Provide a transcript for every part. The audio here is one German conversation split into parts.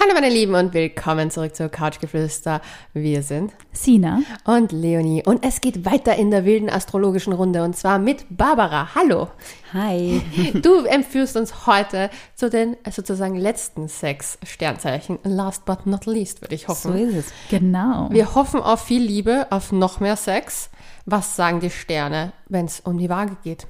Hallo meine Lieben und willkommen zurück zur Couchgeflüster. Wir sind Sina und Leonie und es geht weiter in der wilden astrologischen Runde und zwar mit Barbara. Hallo. Hi. Du empführst uns heute zu den sozusagen letzten sechs Sternzeichen. Last but not least, würde ich hoffen. So ist es. Genau. Wir hoffen auf viel Liebe, auf noch mehr Sex. Was sagen die Sterne, wenn es um die Waage geht?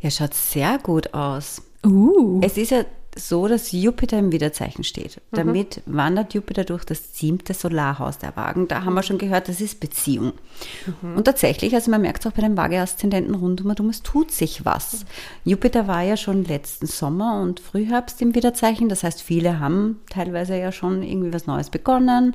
Ja, schaut sehr gut aus. Uh. Es ist ja so, dass Jupiter im Widerzeichen steht. Damit wandert Jupiter durch das siebte Solarhaus der Wagen. Da haben wir schon gehört, das ist Beziehung. Und tatsächlich, also man merkt es auch bei den Waage-Aszendenten rund um und um, es tut sich was. Jupiter war ja schon letzten Sommer und Frühherbst im Widerzeichen. Das heißt, viele haben teilweise ja schon irgendwie was Neues begonnen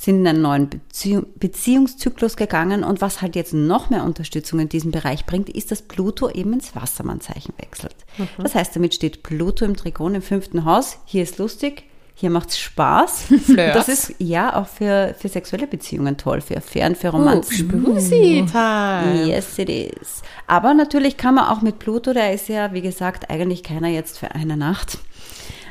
sind in einen neuen Beziehung, Beziehungszyklus gegangen und was halt jetzt noch mehr Unterstützung in diesem Bereich bringt, ist, dass Pluto eben ins Wassermannzeichen wechselt. Das heißt, damit steht Pluto im Trigon im fünften Haus. Hier ist lustig, hier macht's Spaß. Flirts. Das ist ja auch für, für sexuelle Beziehungen toll, für Affären, für Romanzen. Spoozy time. Yes, it is. Aber natürlich kann man auch mit Pluto, der ist ja, wie gesagt, eigentlich keiner jetzt für eine Nacht.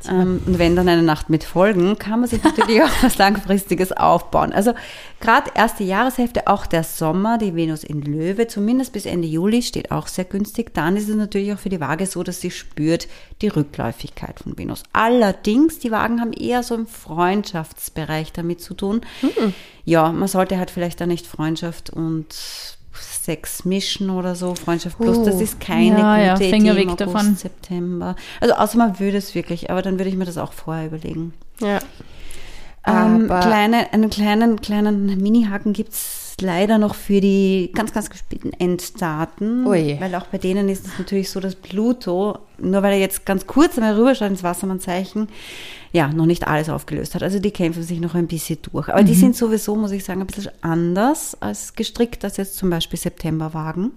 Ähm, und wenn dann eine Nacht mit Folgen, kann man sich natürlich auch was Langfristiges aufbauen. Also gerade erste Jahreshälfte, auch der Sommer, die Venus in Löwe, zumindest bis Ende Juli, steht auch sehr günstig. Dann ist es natürlich auch für die Waage so, dass sie spürt die Rückläufigkeit von Venus. Allerdings, die Wagen haben eher so im Freundschaftsbereich damit zu tun. Ja, man sollte halt vielleicht da nicht Freundschaft und Sex mischen oder so, Freundschaft plus, das ist keine Ja, ja, gute Finger Idee im weg August, davon. September. Also außer man würde es wirklich, aber dann würde ich mir das auch vorher überlegen. Ja. Ähm, kleine, einen kleinen, kleinen Mini-Haken gibt's leider noch für die ganz, ganz gespielten Enddaten. Ui. Weil auch bei denen ist es natürlich so, dass Pluto, nur weil er jetzt ganz kurz einmal rüberschaut ins Wassermannzeichen, ja, noch nicht alles aufgelöst hat. Also die kämpfen sich noch ein bisschen durch. Aber die sind sowieso, muss ich sagen, ein bisschen anders als gestrickt als jetzt zum Beispiel Septemberwagen.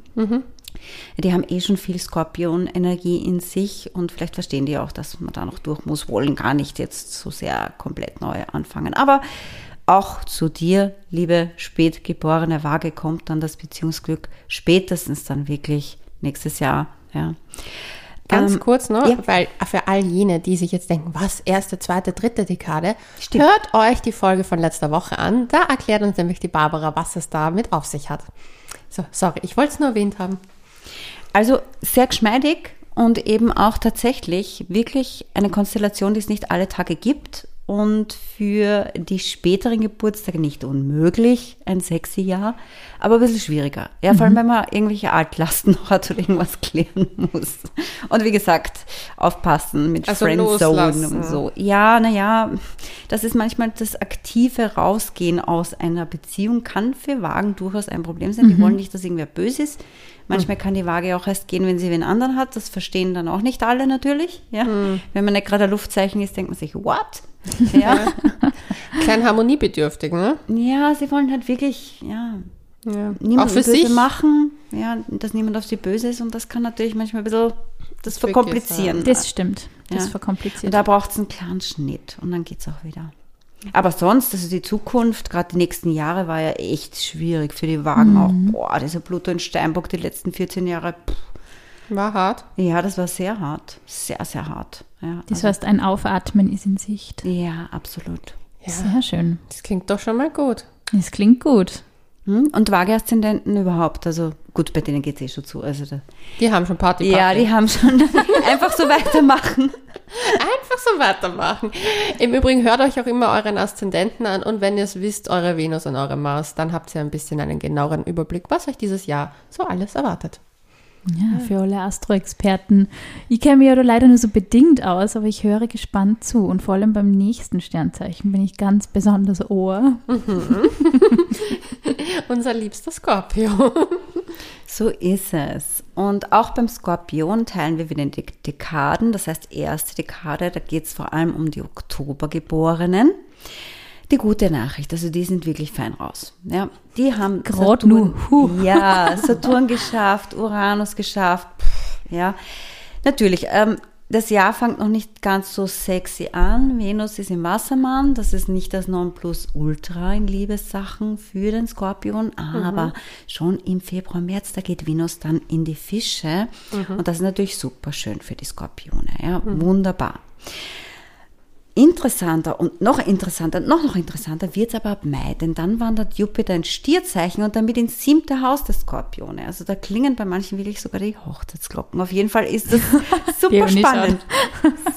Die haben eh schon viel Skorpion-Energie in sich und vielleicht verstehen die auch, dass man da noch durch muss, wollen gar nicht jetzt so sehr komplett neu anfangen. Aber auch zu dir, liebe spätgeborene Waage, kommt dann das Beziehungsglück spätestens dann wirklich nächstes Jahr. Ja. Ganz Ähm, kurz noch, ja. weil für all jene, die sich jetzt denken, was, erste, zweite, dritte Dekade, Stimmt. hört euch die Folge von letzter Woche an. Da erklärt uns nämlich die Barbara, was es damit auf sich hat. So, sorry, ich wollte es nur erwähnt haben. Also sehr geschmeidig und eben auch tatsächlich wirklich eine Konstellation, die es nicht alle Tage gibt und für die späteren Geburtstage nicht unmöglich, ein sexy Jahr, aber ein bisschen schwieriger. Ja, vor allem, wenn man irgendwelche Altlasten noch hat oder irgendwas klären muss. Und wie gesagt, aufpassen mit Also Friendzone loslassen. und so. Ja, naja, das ist manchmal das aktive Rausgehen aus einer Beziehung kann für Wagen durchaus ein Problem sein. Die wollen nicht, dass irgendwer böse ist. Manchmal kann die Waage auch erst gehen, wenn sie wen anderen hat. Das verstehen dann auch nicht alle natürlich. Ja? Wenn man nicht gerade ein Luftzeichen ist, denkt man sich, what? Ja. Klein harmoniebedürftig, ne? ja, sie wollen halt wirklich, ja, Ja. niemand Auch für böse sich. machen. Ja, dass niemand auf sie böse ist. Und das kann natürlich manchmal ein bisschen das verkomplizieren. Das stimmt. Das Ja. verkompliziert. Und da braucht es einen klaren Schnitt und dann geht's auch wieder. Aber sonst, also die Zukunft, gerade die nächsten Jahre, war ja echt schwierig für die Wagen auch. Boah, dieser Pluto in Steinbock die letzten 14 Jahre, pff, War hart. ja, das war sehr hart. Sehr, sehr hart. Ja, das also, heißt, ein Aufatmen ist in Sicht. ja absolut. Ja. Sehr schön. Das klingt doch schon mal gut. Das klingt gut. Hm? Und Waage-Aszendenten überhaupt, also gut, bei denen geht's eh schon zu. Also da, Die haben schon Party. ja, Party. die haben schon einfach so weitermachen. Einfach so weitermachen. Im Übrigen hört euch auch immer euren Aszendenten an und wenn ihr es wisst, eure Venus und eure Mars, dann habt ihr ein bisschen einen genaueren Überblick, was euch dieses Jahr so alles erwartet. Ja, für alle Astro-Experten. Ich kenne mich ja da leider nur so bedingt aus, aber ich höre gespannt zu. Und vor allem beim nächsten Sternzeichen bin ich ganz besonders Ohr. Unser liebster Skorpio. So ist es. Und auch beim Skorpion teilen wir wieder in die Dekaden. Das heißt, erste Dekade, da geht es vor allem um die Oktobergeborenen. Die gute Nachricht, also die sind wirklich fein raus. Ja, die haben Grad nur, ja, Saturn geschafft, Uranus geschafft. Pff, ja, natürlich. Ähm, das Jahr fängt noch nicht ganz so sexy an. Venus ist im Wassermann. Das ist nicht das Nonplusultra in Liebessachen für den Skorpion. Aber schon im Februar, März, da geht Venus dann in die Fische. Und das ist natürlich super schön für die Skorpione. Ja, wunderbar. Interessant interessanter und noch interessanter, noch noch interessanter wird es aber ab Mai, denn dann wandert Jupiter ins Stierzeichen und damit ins siebte Haus der Skorpione. Also da klingen bei manchen wirklich sogar die Hochzeitsglocken. Auf jeden Fall ist das super spannend.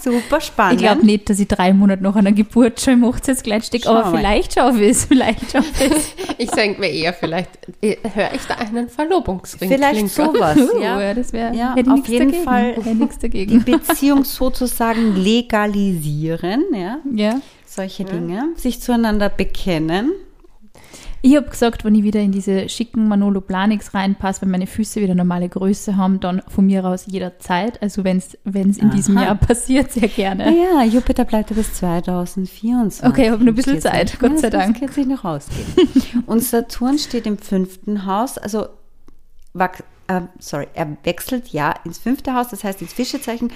Super spannend. Ich glaube nicht, dass ich drei Monate nach einer Geburt schon im Hochzeitskleid stecke, aber mal. vielleicht schaffe ich es, vielleicht schaffe ich es. Ich denke mir eher, vielleicht äh, höre ich da einen Verlobungsring. Vielleicht klinkern. sowas, ja. ja, das wäre, Ja, auf jeden dagegen. Fall Die. Beziehung sozusagen legalisieren, ja. Ja. Solche Dinge. Sich zueinander bekennen. Ich habe gesagt, wenn ich wieder in diese schicken Manolo Planix reinpasse, wenn meine Füße wieder normale Größe haben, dann von mir aus jederzeit. Also wenn es in diesem Aha. Jahr passiert, sehr gerne. Naja, Jupiter bleibt ja bis 2024. Okay, ich habe noch ein bisschen Zeit, nicht. Gott Ja, sei das Dank. kann sich noch ausgehen. Und Saturn steht im fünften Haus, also wach- äh, sorry, er wechselt ja ins fünfte Haus, das heißt ins Fischezeichen.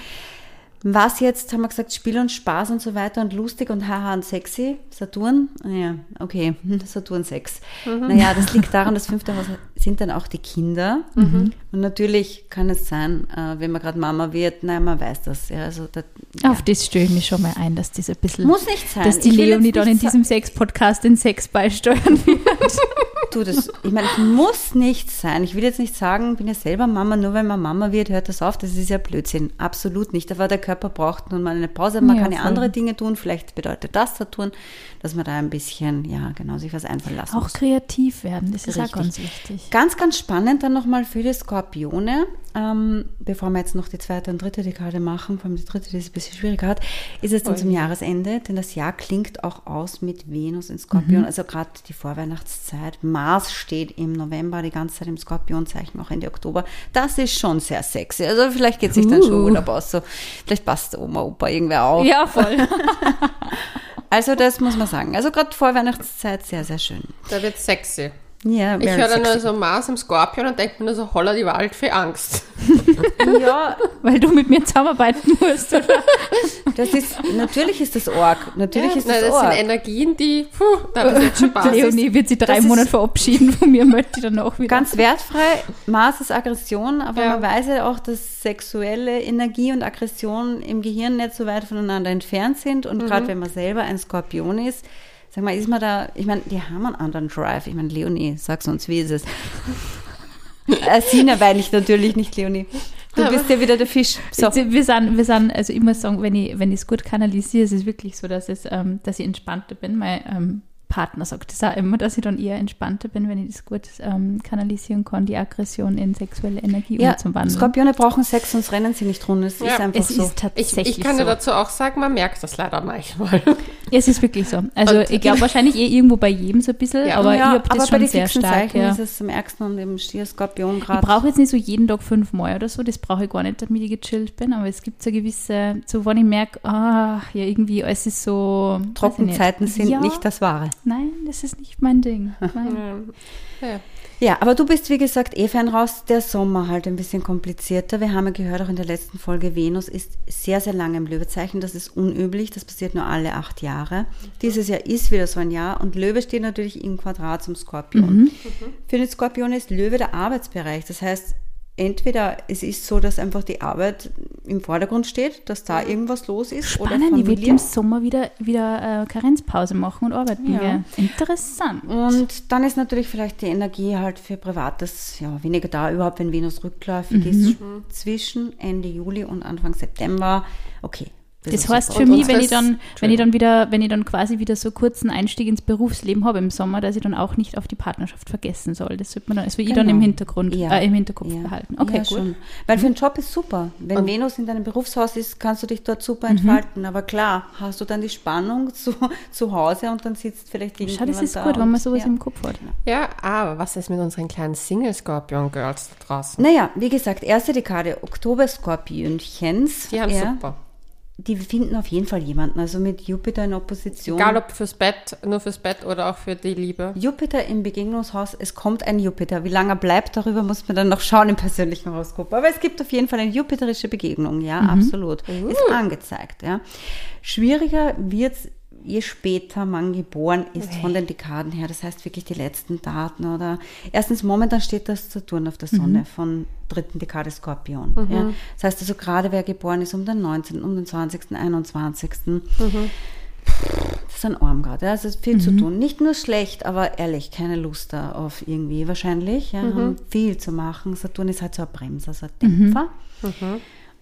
Was jetzt, haben wir gesagt, Spiel und Spaß und so weiter und lustig und haha und sexy. Saturn, ja, okay, Saturn 6. Naja, das liegt daran, das fünfte Haus sind dann auch die Kinder. Und natürlich kann es sein, äh, wenn man gerade Mama wird, naja, man weiß das. Ja, also da, ja. Auf das stelle ich mich schon mal ein, dass das ein bisschen. Muss nicht sein. Dass die Ich Leonie dann in diesem Sex-Podcast den Sex beisteuern wird. Du, das, ich meine, es muss nicht sein. Ich will jetzt nicht sagen, bin ja selber Mama, nur wenn man Mama wird, hört das auf. Das ist ja Blödsinn. Absolut nicht. Aber der Körper braucht nun mal eine Pause. Man Ja, kann ja voll. andere Dinge tun. Vielleicht bedeutet das Saturn, dass man da ein bisschen, ja, genau, sich was einfallen lassen Auch muss. kreativ werden, das ist auch Richtig. ganz wichtig. Ganz, ganz spannend dann nochmal für die Skorpione, ähm, bevor wir jetzt noch die zweite und dritte Dekade machen, vor allem die dritte, die es ein bisschen schwieriger hat, ist es dann zum Jahresende, denn das Jahr klingt auch aus mit Venus in Skorpion, also gerade die Vorweihnachtszeit. Mars steht im November die ganze Zeit im Skorpionzeichen, auch Ende Oktober. Das ist schon sehr sexy. Also vielleicht geht sich dann schon Uh. Urlaub aus. So, vielleicht passt Oma, Opa irgendwer auch. Ja, voll. Also das muss man sagen. Also gerade Vorweihnachtszeit sehr, sehr schön. Da wird sexy. Ja, Ich höre dann nur so Mars im Skorpion und denke mir nur so, holla die Waldfee Angst. Ja, Weil du mit mir zusammenarbeiten musst, oder? Das ist, natürlich ist das Org. Natürlich ist Nein, das, das sind Org. Energien, die, puh, da jetzt schon Basis. Leonie wird sie drei das ist- Monate verabschieden von mir, möchte ich dann auch wieder. Ganz wertfrei. Mars ist Aggression, aber Ja. man weiß ja auch, dass sexuelle Energie und Aggression im Gehirn nicht so weit voneinander entfernt sind. Und gerade wenn man selber ein Skorpion ist, sag mal, ist man da, ich meine, die haben einen anderen Drive. Ich meine, Leonie, sag's uns, wie ist es? äh, Sina weil ich natürlich nicht, Leonie. Du bist ja wieder der Fisch. So. Wir sind, wir sind, also ich muss sagen, wenn ich wenn ich es gut kanalisiere, ist es wirklich so, dass, es, ähm, dass ich entspannter bin. Mein ähm, Partner sagt das auch immer, dass ich dann eher entspannter bin, wenn ich das gut ähm, kanalisieren kann, die Aggression in sexuelle Energie Ja, umzuwandeln. Skorpione brauchen Sex, sonst rennen sie nicht rum. Es Ja, ist einfach es so. ist Ich, tatsächlich ich kann so. dir dazu auch sagen, man merkt das leider manchmal. Ja, es ist wirklich so. Also Und- ich glaube wahrscheinlich eh irgendwo bei jedem so ein bisschen, Ja, aber ja, ich habe das aber bei schon den sehr fixen stark. Zeichen Ja. ist es am ärgsten und im Stier, Skorpion Ich gerade. brauche jetzt nicht so jeden Tag fünfmal oder so, das brauche ich gar nicht, damit ich gechillt bin, aber es gibt so gewisse, so wenn ich merke, ah, ja irgendwie, es ist so... ich Trockenzeiten sind ja, nicht das Wahre. Nein, das ist nicht mein Ding. Ja. Ja, aber du bist, wie gesagt, eh fein raus. Der Sommer halt ein bisschen komplizierter. Wir haben ja gehört, auch in der letzten Folge, Venus ist sehr, sehr lange im Löwezeichen. Das ist unüblich. Das passiert nur alle acht Jahre. Dieses Jahr ist wieder so ein Jahr. Und Löwe steht natürlich im Quadrat zum Skorpion. Für den Skorpion ist Löwe der Arbeitsbereich. Das heißt, entweder es ist so, dass einfach die Arbeit im Vordergrund steht, dass da irgendwas los ist. Spannend, oder ich will Familie. im Sommer wieder, wieder äh, Karenzpause machen und arbeiten Ja. Interessant. Und dann ist natürlich vielleicht die Energie halt für Privates ja weniger da, überhaupt wenn Venus rückläufig ist. Zwischen Ende Juli und Anfang September. Okay. Das ist heißt für Und mich, wenn ich, dann, wenn ich dann wieder, wenn ich dann quasi wieder so kurzen Einstieg ins Berufsleben habe im Sommer, dass ich dann auch nicht auf die Partnerschaft vergessen soll. Das sollte man dann, das will ich dann Genau. im Hintergrund, Ja. äh, im Hinterkopf Ja. behalten. Okay, ja, gut. Schon. Weil für einen Job ist super. Wenn Venus in deinem Berufshaus ist, kannst du dich dort super entfalten. Aber klar, hast du dann die Spannung zu, zu Hause und dann sitzt vielleicht Schau, irgendjemand das ist da gut, wenn und- man sowas ja. im Kopf hat. ja, aber was ist mit unseren kleinen Single-Scorpion-Girls da draußen? Naja, wie gesagt, erste Dekade Oktober-Skorpionchens. Die haben ja, super. Die finden auf jeden Fall jemanden. Also mit Jupiter in Opposition. Egal ob fürs Bett, nur fürs Bett oder auch für die Liebe. Jupiter im Begegnungshaus, es kommt ein Jupiter. Wie lange er bleibt, darüber muss man dann noch schauen im persönlichen Horoskop. Aber es gibt auf jeden Fall eine jupiterische Begegnung, ja, absolut. Ist angezeigt, ja. Schwieriger wird je später man geboren ist von den Dekaden her. Das heißt wirklich die letzten Daten oder erstens momentan steht das Saturn auf der Sonne von dritten Dekade Skorpion. Ja. Das heißt also gerade wer geboren ist um den 19., um den 20., 21. sind arm gerade. Ja. Also es ist viel zu tun. Nicht nur schlecht, aber ehrlich, keine Lust da auf irgendwie wahrscheinlich. Ja, haben viel zu machen. Saturn ist halt so ein Bremser, so ein Dämpfer.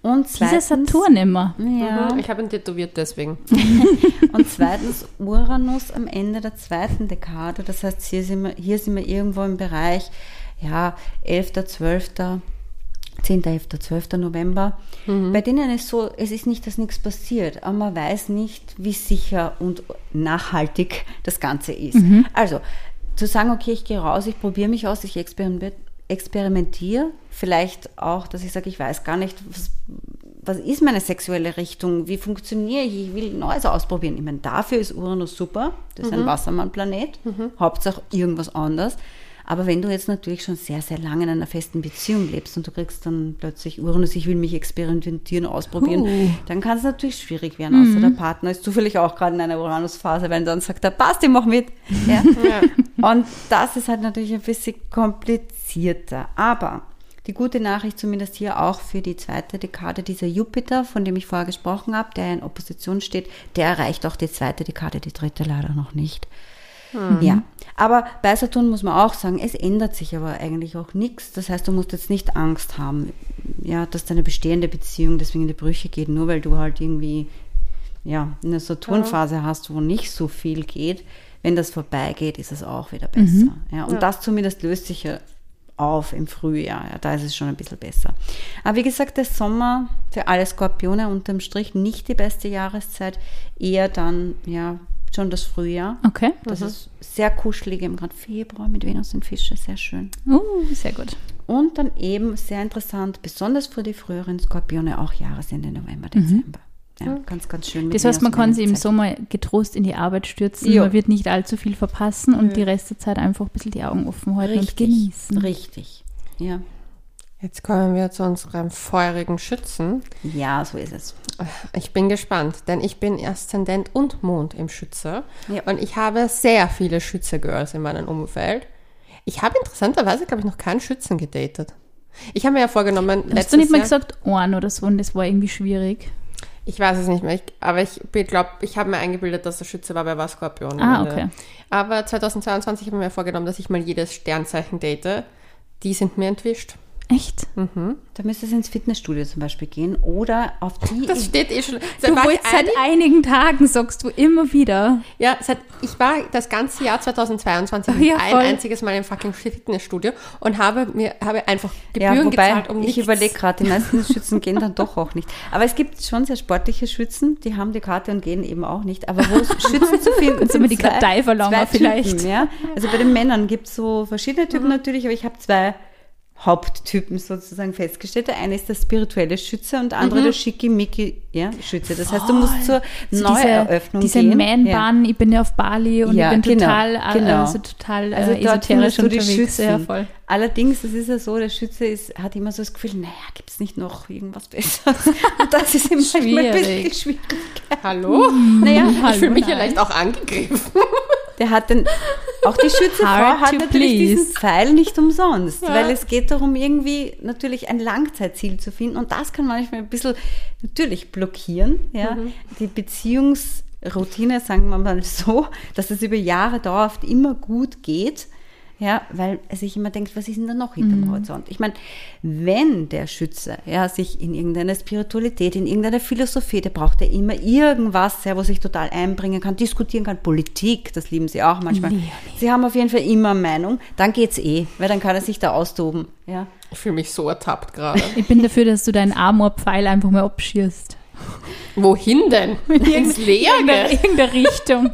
Und Dieser zweitens, Saturn immer. ja, Mhm, Ich habe ihn tätowiert deswegen. und zweitens Uranus am Ende der zweiten Dekade. Das heißt, hier sind wir, hier sind wir irgendwo im Bereich, ja, 11., 12., 10., 11., 12. November. Bei denen ist so, es ist nicht, dass nichts passiert, aber man weiß nicht, wie sicher und nachhaltig das Ganze ist. Also, zu sagen, okay, ich gehe raus, ich probiere mich aus, ich experiment, experimentiere, vielleicht auch, dass ich sage, ich weiß gar nicht, was, was ist meine sexuelle Richtung, wie funktioniere ich, ich will Neues ausprobieren. Ich meine, dafür ist Uranus super, das ist ein Wassermann-Planet, Hauptsache irgendwas anderes. Aber wenn du jetzt natürlich schon sehr, sehr lange in einer festen Beziehung lebst und du kriegst dann plötzlich Uranus, ich will mich experimentieren, ausprobieren, Uh. dann kann es natürlich schwierig werden, außer der Partner ist zufällig auch gerade in einer Uranus-Phase, weil dann sagt er, passt, ich mach mit. Ja? Und das ist halt natürlich ein bisschen komplizierter. Aber die gute Nachricht zumindest hier auch für die zweite Dekade, dieser Jupiter, von dem ich vorher gesprochen habe, der in Opposition steht, der erreicht auch die zweite Dekade, die dritte leider noch nicht. Ja, aber bei Saturn muss man auch sagen, es ändert sich aber eigentlich auch nichts. Das heißt, du musst jetzt nicht Angst haben, ja, dass deine bestehende Beziehung deswegen in die Brüche geht, nur weil du halt irgendwie ja, eine Saturnphase hast, wo nicht so viel geht. Wenn das vorbeigeht, ist es auch wieder besser. Ja, und das zumindest löst sich ja auf im Frühjahr. Ja, da ist es schon ein bisschen besser. Aber wie gesagt, der Sommer für alle Skorpione unterm Strich nicht die beste Jahreszeit, eher dann ja schon das Frühjahr. Okay. Das ist sehr kuschelig, eben gerade Februar mit Venus und Fische, sehr schön. Uh, sehr gut. Und dann eben sehr interessant, besonders für die früheren Skorpione, auch Jahresende November, Dezember. Ja, ganz, ganz schön. mit Das heißt, man kann sich im. Sommer getrost in die Arbeit stürzen. Jo. Man wird nicht allzu viel verpassen und die Rest der Zeit einfach ein bisschen die Augen offen halten und genießen. Richtig. Ja. Jetzt kommen wir zu unserem feurigen Schützen. ja, so ist es. Ich bin gespannt, denn ich bin Aszendent und Mond im Schütze. Ja. Und ich habe sehr viele Schütze-Girls in meinem Umfeld. Ich habe interessanterweise, glaube ich, noch keinen Schützen gedatet. Ich habe mir ja vorgenommen, Hast du nicht mal Jahr- gesagt, Ohren oder so und das war irgendwie schwierig? Ich weiß es nicht mehr, ich, aber ich glaube, ich habe mir eingebildet, dass der Schütze war, bei war Skorpion. Ah, okay. Aber 2022 habe ich mir vorgenommen, dass ich mal jedes Sternzeichen date. Die sind mir entwischt. Echt? Da müsstest du ins Fitnessstudio zum Beispiel gehen oder auf die. Das steht eh schon. Du Seit ich wolltest seit ein- einigen Tagen, sagst du immer wieder. Ja, seit, ich war das ganze Jahr 2022 Ja, ein einziges Mal im fucking Fitnessstudio und habe mir habe einfach ja, Gebühren wobei, gezahlt, um ich überlege gerade, die meisten Schützen gehen dann doch auch nicht. Aber es gibt schon sehr sportliche Schützen, die haben die Karte und gehen eben auch nicht. Aber wo es Schützen zu finden du sind mir die Kartei verlangen zwei vielleicht? Typen, ja? Also bei den Männern gibt es so verschiedene Typen natürlich, aber ich habe zwei Haupttypen sozusagen festgestellt. Der eine ist der spirituelle Schütze und der andere der schickimicki ja, Schütze. Das heißt, du musst zur So Neueröffnung diese, gehen. diese Man-Bahn, ich bin ja auf Bali und Ja, ich bin genau, total, äh, genau. also total Also äh, dort esoterisch du die. Schützen. Ja, voll. Allerdings, das ist ja so, der Schütze ist, hat immer so das Gefühl, naja, gibt es nicht noch irgendwas Besseres? Und das ist ihm manchmal ein bisschen Schwierig. schwierig. Hallo? Naja, ich fühle mich nein. vielleicht auch angegriffen. Der hat den, auch die Schützefrau hat natürlich diesen please. Pfeil nicht umsonst, weil es geht darum, irgendwie natürlich ein Langzeitziel zu finden und das kann manchmal ein bisschen natürlich blockieren, ja, die Beziehungsroutine, sagen wir mal so, dass es über Jahre dauerhaft immer gut geht, ja, weil er sich immer denkt, was ist denn da noch hinterm Horizont? Ich meine, wenn der Schütze ja, sich in irgendeine Spiritualität, in irgendeine Philosophie, der braucht ja immer irgendwas, ja, wo sich total einbringen kann, diskutieren kann, Politik, das lieben sie auch manchmal. Leonie. Sie haben auf jeden Fall immer Meinung, dann geht's eh, weil dann kann er sich da austoben. Ja. Ich fühle mich so ertappt gerade. Ich bin dafür, dass du deinen Amor-Pfeil einfach mal abschießt. Wohin denn? Ins Leere? In irgendeine Richtung.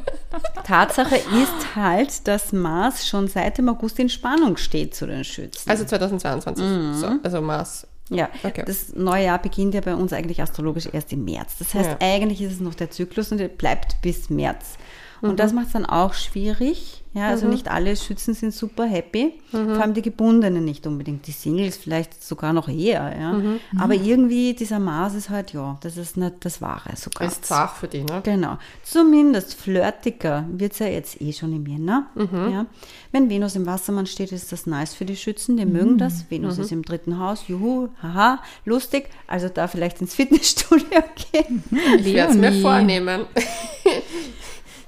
Tatsache ist halt, dass Mars schon seit dem August in Spannung steht zu den Schützen. Also 2022. So, also Mars. Ja, Okay. das neue Jahr beginnt ja bei uns eigentlich astrologisch erst im März. Das heißt, Ja. eigentlich ist es noch der Zyklus und der bleibt bis März. Und Mhm. das macht es dann auch schwierig. Ja, also nicht alle Schützen sind super happy, Mhm. vor allem die Gebundenen nicht unbedingt, die Singles vielleicht sogar noch eher. Ja. Mhm. Aber irgendwie dieser Mars ist halt, ja, das ist nicht das Wahre so ganz. Ist zart für die, ne? Genau. Zumindest flirtiger wird es ja jetzt eh schon im Jänner. Ja. Wenn Venus im Wassermann steht, ist das nice für die Schützen, die mögen das. Venus ist im dritten Haus, juhu, haha, lustig. Also da vielleicht ins Fitnessstudio gehen. Ich werde es mir vornehmen.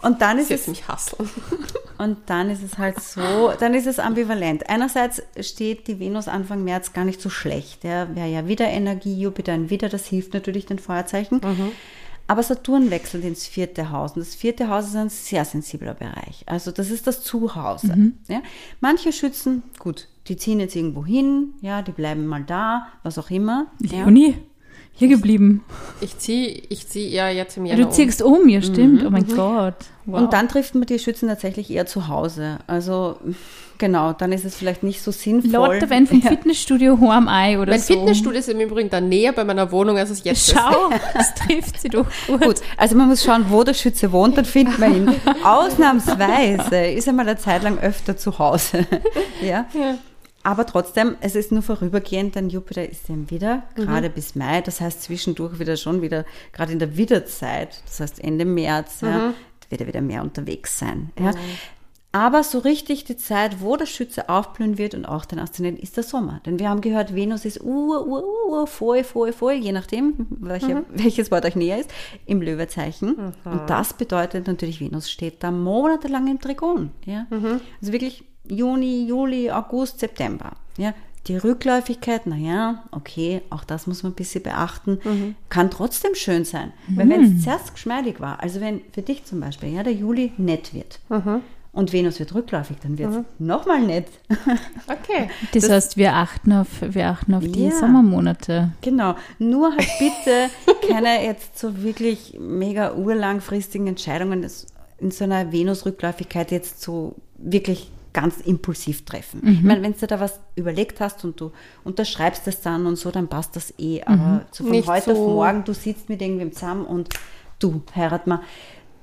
Und dann ist Sie es mich hasseln. Und dann ist es halt so, dann ist es ambivalent. Einerseits steht die Venus Anfang März gar nicht so schlecht. Ja, wäre ja wieder Energie, Jupiter ein Wieder, das hilft natürlich den Feuerzeichen. Aber Saturn wechselt ins vierte Haus. Und das vierte Haus ist ein sehr sensibler Bereich. Also das ist das Zuhause. Ja. Manche Schützen, gut, die ziehen jetzt irgendwo hin, ja, die bleiben mal da, was auch immer. Ja. Hier geblieben. Ich ziehe ich zieh ja jetzt im Ja, Januar du ziehst um, ja stimmt. Oh mein Gott. Wow. Und dann trifft man die Schützen tatsächlich eher zu Hause. Also genau, dann ist es vielleicht nicht so sinnvoll. Leute, wenn vom Fitnessstudio heim ein oder Mein so. Fitnessstudio ist im Übrigen dann näher bei meiner Wohnung, als es jetzt ist. Schau, das trifft sie doch gut. Gut, also man muss schauen, wo der Schütze wohnt, dann findet man ihn. Ausnahmsweise ist er mal eine Zeit lang öfter zu Hause. ja? Aber trotzdem, es ist nur vorübergehend, denn Jupiter ist ja wieder, gerade bis Mai, das heißt zwischendurch wieder schon wieder, gerade in der Widerzeit, das heißt Ende März, ja, wird er wieder mehr unterwegs sein. Ja. Aber so richtig die Zeit, wo der Schütze aufblühen wird und auch den Aszendenten, ist der Sommer. Denn wir haben gehört, Venus ist ur, ur, ur, ur voll, voll, voll, je nachdem, welche, welches Wort euch näher ist, im Löwezeichen. Und das bedeutet natürlich, Venus steht da monatelang im Trigon. Ja? Also wirklich Juni, Juli, August, September. Ja? Die Rückläufigkeit, naja, okay, auch das muss man ein bisschen beachten, kann trotzdem schön sein. Weil wenn es zuerst geschmeidig war, also wenn für dich zum Beispiel ja, der Juli nett wird und Venus wird rückläufig, dann wird es nochmal nett. Okay. Das, heißt, wir achten auf, wir achten auf die Ja. Sommermonate. Genau, nur halt bitte keine jetzt so wirklich mega urlangfristigen Entscheidungen das- in so einer Venus-Rückläufigkeit jetzt so wirklich ganz impulsiv treffen. Ich meine, wenn du da was überlegt hast und du unterschreibst das dann und so, dann passt das eh. Aber so von Nicht heute auf so- morgen, du sitzt mit irgendwem zusammen und du heirat mal,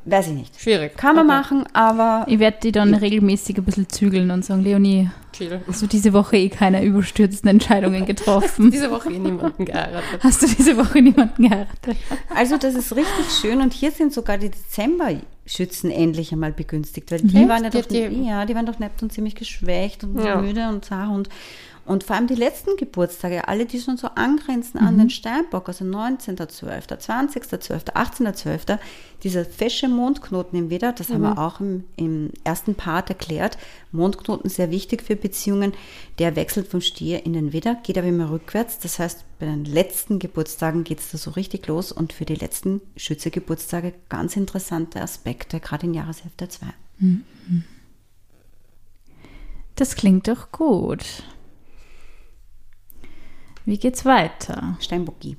weiß ich nicht. Schwierig. Kann man Okay. machen, aber Ich werde die dann regelmäßig ein bisschen zügeln und sagen, Leonie, Chill. hast du diese Woche eh keine überstürzten Entscheidungen getroffen? Diese Woche eh niemanden geheiratet. Hast du diese Woche niemanden geheiratet? Also das ist richtig schön und hier sind sogar die Dezember-Schützen endlich einmal begünstigt, weil die Echt? waren ja Die doch, die- ja, die waren doch Neptun ziemlich geschwächt und Ja. müde und zart und und vor allem die letzten Geburtstage, alle, die schon so angrenzen an den Steinbock, also 19.12., 20.12., 18.12., dieser fesche Mondknoten im Widder, das haben wir auch im, im ersten Part erklärt. Mondknoten sehr wichtig für Beziehungen. Der wechselt vom Stier in den Widder, geht aber immer rückwärts. Das heißt, bei den letzten Geburtstagen geht es da so richtig los und für die letzten Schütze-Geburtstage ganz interessante Aspekte, gerade in Jahreshälfte 2. Das klingt doch gut. Wie geht's weiter? Steinbocki.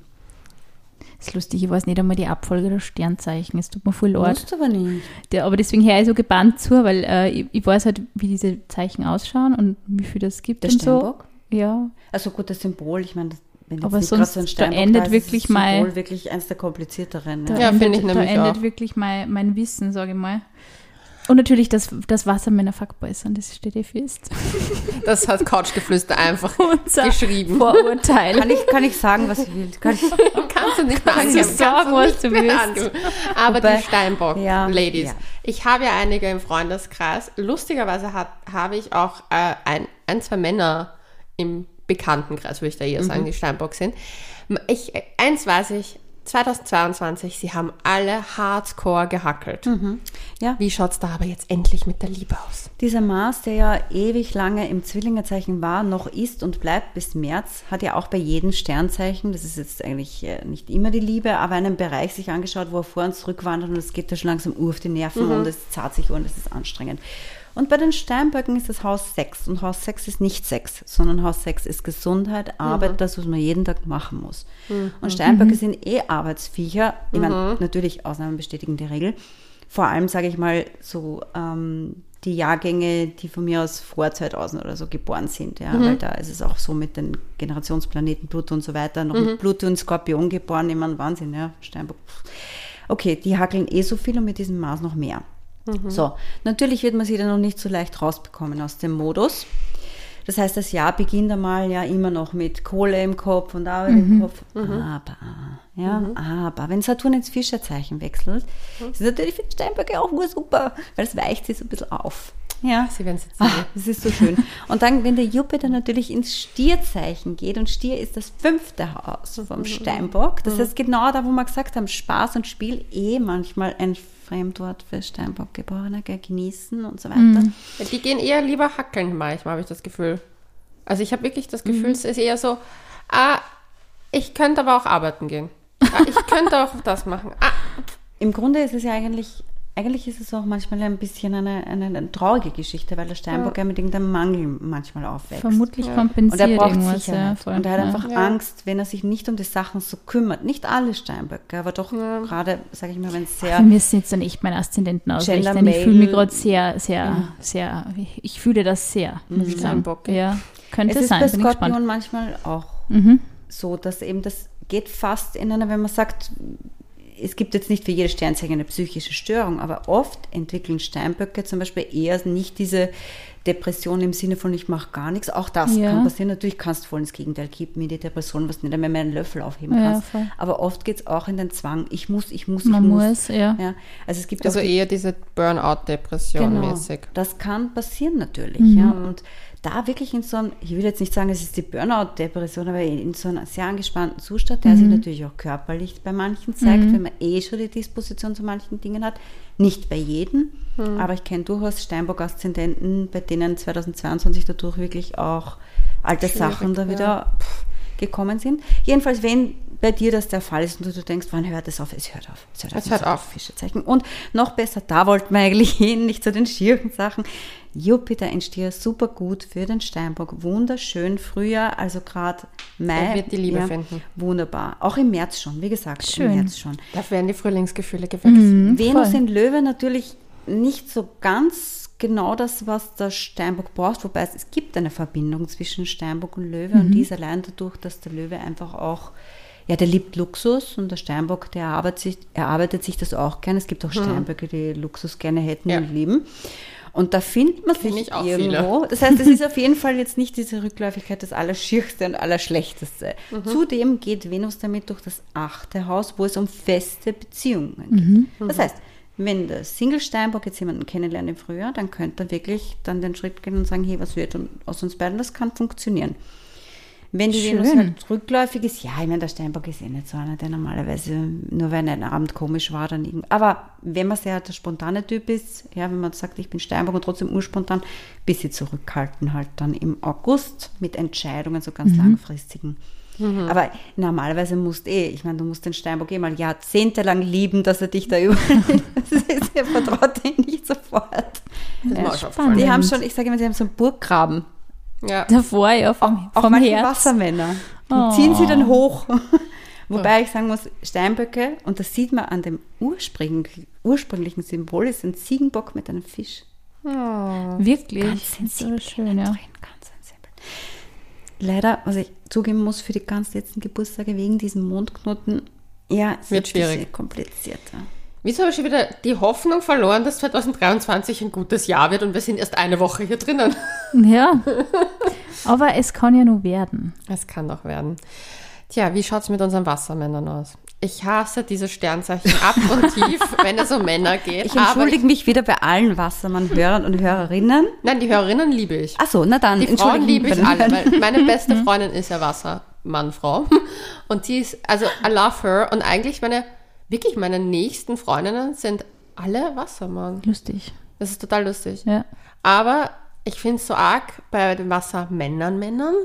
ist lustig, ich weiß nicht einmal die Abfolge der Sternzeichen. Es tut mir voll leid. Musst aber nicht. Der, aber deswegen höre ich so gebannt zu, weil äh, ich, ich weiß halt, wie diese Zeichen ausschauen und wie viel das gibt. Der und Steinbock? So. Ja. Also gut, das Symbol, ich meine, wenn jetzt Aber sonst, so ein da Steinbock endet ist, ist wirklich das Symbol mein- wirklich eines der komplizierteren. Da Ja. Ja, endet, finde ich nämlich Da endet auch. wirklich mein, mein Wissen, sage ich mal. Und natürlich das, das Wasser meiner Fuckboys sind, das steht eh fest. Das hat Couchgeflüster einfach Unser geschrieben. Vorurteil. Kann, ich, kann ich sagen, was ich will? Kann ich, Kannst du nicht mehr Kannst du angeben. sagen, was du nicht mehr willst. angeben. Aber Wobei- die Steinbock-Ladies. Ja. Ich habe ja einige im Freundeskreis. Lustigerweise hat, habe ich auch äh, ein, ein, zwei Männer im Bekanntenkreis, würde ich da eher Mhm. sagen, die Steinbock sind. Ich, eins weiß ich, 2022, sie haben alle hardcore gehackelt. Mhm. ja, Wie schaut es da aber jetzt endlich mit der Liebe aus? dieser Mars, der ja ewig lange im Zwillingezeichen war, noch ist und bleibt bis März, hat ja auch bei jedem Sternzeichen, das ist jetzt eigentlich äh, nicht immer die Liebe, aber einen Bereich sich angeschaut, wo er vor und zurück wandert und es geht da schon langsam auf die Nerven und es zahlt sich und es ist anstrengend. Und bei den Steinböcken ist das Haus 6 und Haus 6 ist nicht Sex, sondern Haus 6 ist Gesundheit, Arbeit, das, was man jeden Tag machen muss. Und Steinböcke sind eh Arbeitsviecher, ich meine, natürlich Ausnahmen bestätigen die Regel. Vor allem, sage ich mal, so ähm, die Jahrgänge, die von mir aus vor 2000 oder so geboren sind, ja, weil da ist es auch so mit den Generationsplaneten Pluto und so weiter, noch mit Pluto und Skorpion geboren, ich meine, Wahnsinn, ja, Steinbock. Okay, die hackeln eh so viel und mit diesem Mars noch mehr. So, natürlich wird man sie dann noch nicht so leicht rausbekommen aus dem Modus. Das heißt, das Jahr beginnt einmal ja immer noch mit Kohle im Kopf und Arbeit im Kopf. Aber, ja, aber wenn Saturn ins Fischerzeichen wechselt, ist es natürlich für die Steinböcke auch nur super, weil es weicht sie so ein bisschen auf. Ja. Sie werden es jetzt sehen. Ah, das ist so schön. Und dann, wenn der Jupiter natürlich ins Stierzeichen geht, und Stier ist das fünfte Haus vom Steinbock, das heißt genau da, wo wir gesagt haben, Spaß und Spiel eh manchmal ein Fremdwort für Steinbock-Geborene, gell, genießen und so weiter. Ja, Die gehen eher lieber hackeln manchmal, habe ich das Gefühl. Also ich habe wirklich das Gefühl, es ist eher so, ah, ich könnte aber auch arbeiten gehen. Ah, ich könnte auch das machen. Ah, Im Grunde ist es ja eigentlich, eigentlich ist es auch manchmal ein bisschen eine, eine, eine traurige Geschichte, weil der Steinbock ja. mit irgendeinem Mangel manchmal aufwächst. Vermutlich Ja. Und er kompensiert braucht irgendwas. Sicherheit. Ja, voll. und er hat einfach Ja. Angst, wenn er sich nicht um die Sachen so kümmert. Nicht alle Steinböcke, aber doch gerade, sage ich mal, wenn es sehr Für mich sind jetzt dann echt meine Aszendenten ausrichten. Ich Gender fühle mich gerade sehr, sehr, sehr, ich fühle das sehr, ich sagen. Steinbock. Ja, könnte Es ist sein, bei bin ich gespannt. Skorpion manchmal auch Mhm. so, dass eben das geht fast in einer, wenn man sagt, es gibt jetzt nicht für jede Sternzeichen eine psychische Störung, aber oft entwickeln Steinböcke zum Beispiel eher nicht diese Depression im Sinne von ich mache gar nichts. Auch das Ja. kann passieren. Natürlich kannst du voll ins Gegenteil kippen in die Depression, was du nicht einmal mehr einen Löffel aufheben Ja, kannst. voll. Aber oft geht es auch in den Zwang, ich muss, ich muss, Man ich muss. muss, ja. Ja, also es gibt also auch die, eher diese Burnout-Depression Genau. mäßig. Das kann passieren natürlich, Mhm. ja. Und da wirklich in so einem, ich will jetzt nicht sagen, es ist die Burnout-Depression, aber in so einem sehr angespannten Zustand, der Mhm. sich natürlich auch körperlich bei manchen zeigt, wenn man eh schon die Disposition zu manchen Dingen hat. Nicht bei jedem, Mhm. aber ich kenne durchaus Steinbock-Aszendenten, bei denen 2022 dadurch wirklich auch alte Sachen da ja. wieder pff, gekommen sind. Jedenfalls, wenn bei dir das der Fall ist und du, denkst, wann hört es auf? Es hört auf. Es hört auf. Es hört auf. Fischezeichen. Und noch besser, da wollten wir eigentlich hin, nicht zu den schieren Sachen. Jupiter in Stier, super gut für den Steinbock. Wunderschön. Frühjahr, also gerade Mai. Er wird die Liebe finden. Wunderbar. Auch im März schon, wie gesagt, Schön. im März schon. Da werden die Frühlingsgefühle geweckt. Mhm, Venus voll. in Löwe natürlich nicht so ganz genau das, was der Steinbock braucht, wobei es, es gibt eine Verbindung zwischen Steinbock und Löwe und die ist allein dadurch, dass der Löwe einfach auch, ja, der liebt Luxus und der Steinbock, der erarbeitet sich, erarbeitet sich das auch gerne. Es gibt auch Steinböcke, die Luxus gerne hätten Ja. und lieben. Und da findet man Kenn sich irgendwo. Das heißt, es ist auf jeden Fall jetzt nicht diese Rückläufigkeit das Allerschierste und Allerschlechteste. Zudem geht Venus damit durch das achte Haus, wo es um feste Beziehungen geht. Das heißt, wenn der Single Steinbock jetzt jemanden kennenlernt im Frühjahr, dann könnte er wirklich dann den Schritt gehen und sagen, hey, was wird und aus uns beiden, das kann funktionieren. Wenn die Schön. Venus halt rückläufig ist, ja, ich meine, der Steinbock ist eh nicht so einer, der normalerweise, nur wenn ein Abend komisch war, dann irgend. Aber wenn man sehr der spontane Typ ist, ja, wenn man sagt, ich bin Steinbock und trotzdem urspontan, bisschen zurückhalten halt dann im August mit Entscheidungen, so ganz langfristigen. Aber normalerweise musst eh, ich meine, du musst den Steinbock eh mal jahrzehntelang lieben, dass er dich da ist, er vertraut dir nicht sofort. Das Ja. aufgefallen. Die haben schon, ich sage immer, sie haben so einen Burggraben. Ja. Davor, ja, vom, Auch vom manche Herz. Wassermänner. Und Oh. ziehen sie dann hoch. Wobei ich sagen muss, Steinböcke, und das sieht man an dem ursprünglichen, ursprünglichen Symbol, ist ein Ziegenbock mit einem Fisch. Wirklich. Ganz sensibel so schön, ja. drin, ganz sensibel. Leider, was ich zugeben muss, für die ganz letzten Geburtstage wegen diesem Mondknoten, ja, es Wird schwierig. komplizierter. Wieso habe ich schon wieder die Hoffnung verloren, dass 2023 ein gutes Jahr wird und wir sind erst eine Woche hier drinnen? Ja. Aber es kann ja nur werden. Es kann doch werden. Tja, wie schaut es mit unseren Wassermännern aus? Ich hasse diese Sternzeichen ab und tief, wenn es um Männer geht. Ich entschuldige mich wieder bei allen Wassermann-Hörern und Hörerinnen. Nein, die Hörerinnen liebe ich. Achso, na dann, Die Frauen liebe ich alle, weil meine beste Freundin ist ja Wassermannfrau. Und die ist, also I love her. Und eigentlich meine, wirklich meine nächsten Freundinnen sind alle Wassermann. Lustig. Das ist total lustig. Ja. Aber ich finde es so arg bei den Wassermännern, Männern.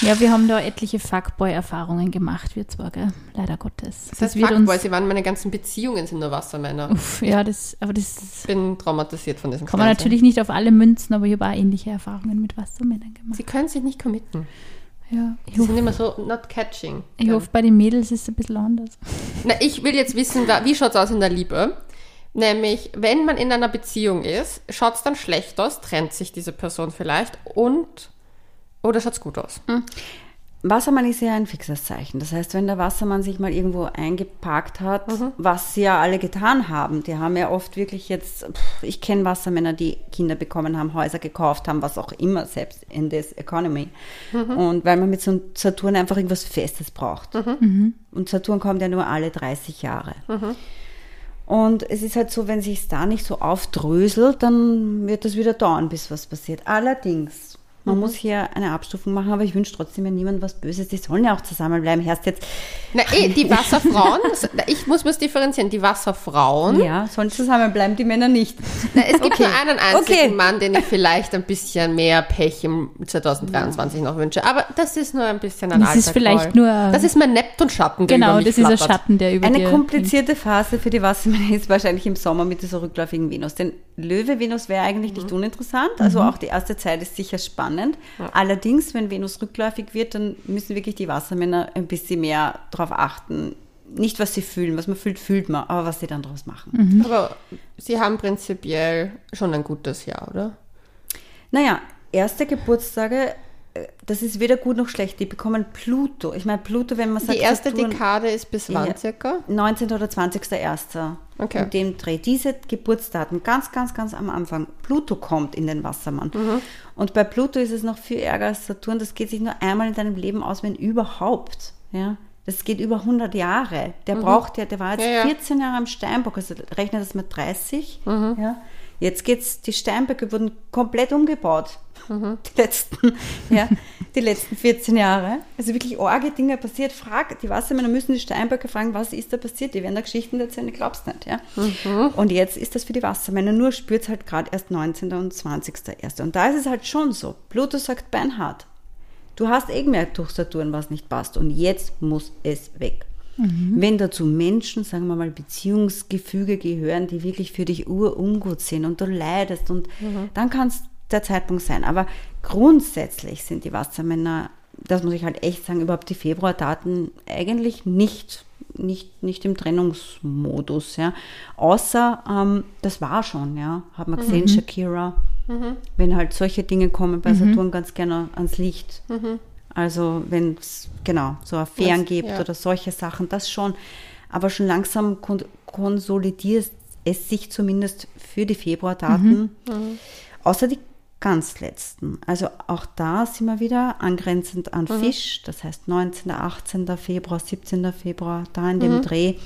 Ja, wir haben da etliche Fuckboy-Erfahrungen gemacht, wir zwar, gell? Leider Gottes. Das heißt, wird Fuckboy, sie waren meine ganzen Beziehungen sind nur Wassermänner. Uff, ja, das, aber das Ich bin traumatisiert von diesem kann man Sternzeichen. natürlich nicht auf alle münzen, aber ich habe auch ähnliche Erfahrungen mit Wassermännern gemacht. Sie können sich nicht committen. Ja, ich Sie sind immer so not catching. ich hoffe, bei den Mädels ist es ein bisschen anders. Na, ich will jetzt wissen, wie schaut es aus in der Liebe? Nämlich, wenn man in einer Beziehung ist, schaut es dann schlecht aus, trennt sich diese Person vielleicht und oder schaut es gut aus? Wassermann ist ja ein fixes Zeichen. Das heißt, wenn der Wassermann sich mal irgendwo eingeparkt hat, was sie ja alle getan haben, die haben ja oft wirklich jetzt, pff, ich kenne Wassermänner, die Kinder bekommen haben, Häuser gekauft haben, was auch immer, selbst in this economy. Und weil man mit so einem Saturn einfach irgendwas Festes braucht. Und Saturn kommt ja nur alle 30 Jahre. Und es ist halt so, wenn sich da nicht so aufdröselt, dann wird das wieder dauern, bis was passiert. Allerdings, Man muss hier eine Abstufung machen, aber ich wünsche trotzdem ja niemandem was Böses. Die sollen ja auch zusammenbleiben. Herst jetzt. Na eh, die Wasserfrauen, ich muss es differenzieren, die Wasserfrauen. Ja, sollen zusammenbleiben, die Männer nicht. Na, es gibt Okay. nur einen einzigen Okay. Mann, den ich vielleicht ein bisschen mehr Pech im 2023 noch wünsche. Aber das ist nur ein bisschen ein Das ist vielleicht nur- Das ist mein Neptun-Schatten, der Genau, über mich das ist ein flattert. Schatten, der über Eine komplizierte Phase für die Wassermänner ist wahrscheinlich im Sommer mit dieser rückläufigen Venus. Denn Löwe-Venus wäre eigentlich nicht uninteressant. Also auch die erste Zeit ist sicher spannend. Allerdings, wenn Venus rückläufig wird, dann müssen wirklich die Wassermänner ein bisschen mehr darauf achten. Nicht, was sie fühlen. Was man fühlt, fühlt man. Aber was sie dann daraus machen. Aber sie haben prinzipiell schon ein gutes Jahr, oder? Naja, erste Geburtstage, das ist weder gut noch schlecht. Die bekommen Pluto. Ich meine, Pluto, wenn man sagt, Die erste Saturn- Dekade ist bis wann circa? 19. oder 20.01. Okay. In dem Dreh. Diese Geburtsdaten, ganz, ganz, ganz am Anfang. Pluto kommt in den Wassermann. Und bei Pluto ist es noch viel ärger als Saturn. Das geht sich nur einmal in deinem Leben aus, wenn überhaupt. Ja? Das geht über 100 Jahre. Der braucht ja, der war jetzt Ja, ja. 14 Jahre am Steinbock, also rechne das mit 30. Ja? Jetzt geht's, die Steinböcke wurden komplett umgebaut. Die letzten, ja, die letzten 14 Jahre. Also wirklich arge Dinge passiert. Frag, die Wassermänner müssen die Steinböcke fragen, was ist da passiert? Die werden da Geschichten erzählen, ich glaub's nicht, ja. Und jetzt ist das für die Wassermänner, nur spürt's halt gerade erst 19. und 20.1. Und da ist es halt schon so. Pluto sagt Beinhard, du hast eh gemerkt durch Saturn, was nicht passt. Und jetzt muss es weg. Wenn dazu Menschen, sagen wir mal, Beziehungsgefüge gehören, die wirklich für dich urungut sind und du leidest und dann kann es der Zeitpunkt sein. Aber grundsätzlich sind die Wassermänner, das muss ich halt echt sagen, überhaupt die Februardaten eigentlich nicht, nicht, nicht im Trennungsmodus, ja. Außer, ähm, das war schon, ja. Hat man gesehen, Shakira. Wenn halt solche Dinge kommen bei Saturn ganz gerne ans Licht. Also wenn es genau so Affären gibt ja. oder solche Sachen, das schon. Aber schon langsam kon konsolidiert es sich zumindest für die Februardaten. Außer die ganz letzten. Also auch da sind wir wieder angrenzend an Fisch. Das heißt 19., 18. Februar, 17. Februar, da in dem Dreh.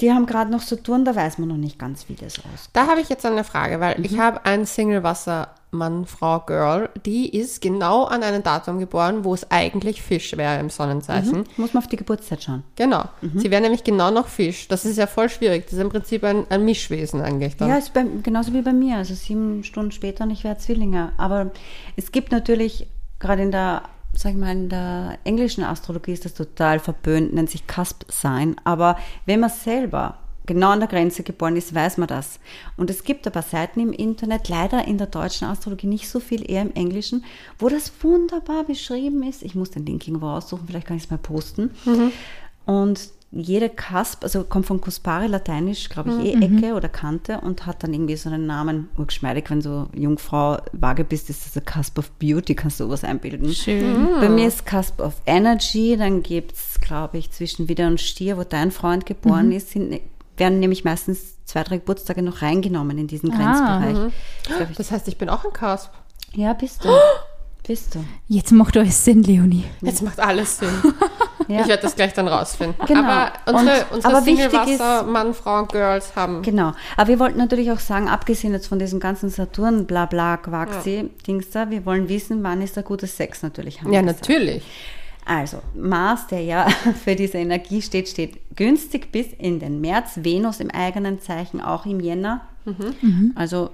Die haben gerade noch Saturn, da weiß man noch nicht ganz, wie das aussieht. Da habe ich jetzt eine Frage, weil Mhm. ich habe einen Single-Wassermann, Frau, Girl, die ist genau an einem Datum geboren, wo es eigentlich Fisch wäre im Sonnenzeichen. Muss man auf die Geburtszeit schauen. Genau. Mhm. Sie wäre nämlich genau noch Fisch. Das ist ja voll schwierig. Das ist im Prinzip ein, ein Mischwesen eigentlich dann. Ja, ist bei, genauso wie bei mir. Also sieben Stunden später und ich werde Zwillinge. Aber es gibt natürlich, gerade in der, sag ich mal, in der englischen Astrologie ist das total verpönt, nennt sich Cusp Sign. Aber wenn man selber genau an der Grenze geboren ist, weiß man das. Und es gibt aber Seiten im Internet, leider in der deutschen Astrologie nicht so viel, eher im Englischen, wo das wunderbar beschrieben ist. Ich muss den Link irgendwo aussuchen, vielleicht kann ich es mal posten. Und jede Cusp, also kommt von Cuspare, lateinisch, glaube ich, eh Ecke oder Kante und hat dann irgendwie so einen Namen, urgeschmeidig, wenn du Jungfrau vage bist, ist das a Cusp of Beauty, kannst du sowas einbilden. Schön. Bei mir ist Cusp of Energy, dann gibt es, glaube ich, zwischen Widder und Stier, wo dein Freund geboren ist, sind, werden nämlich meistens zwei, drei Geburtstage noch reingenommen in diesen Ah, Grenzbereich. Glaub ich. Das heißt, ich bin auch ein Cusp. Ja, bist du. Bist du. Jetzt macht alles Sinn, Leonie. Jetzt macht alles Sinn. Ja. Ich werde das gleich dann rausfinden. Genau. Aber unsere, Und- unsere aber wichtig Single-Wasser-Mann, Frau, Girls haben Genau. Aber wir wollten natürlich auch sagen, abgesehen jetzt von diesem ganzen Saturn, bla bla, Quaxi, Dings da, wir wollen wissen, wann ist der gute Sex natürlich. Haben Ja, natürlich. Also, Mars, der ja für diese Energie steht, steht günstig bis in den März. Venus im eigenen Zeichen auch im Jänner. Also,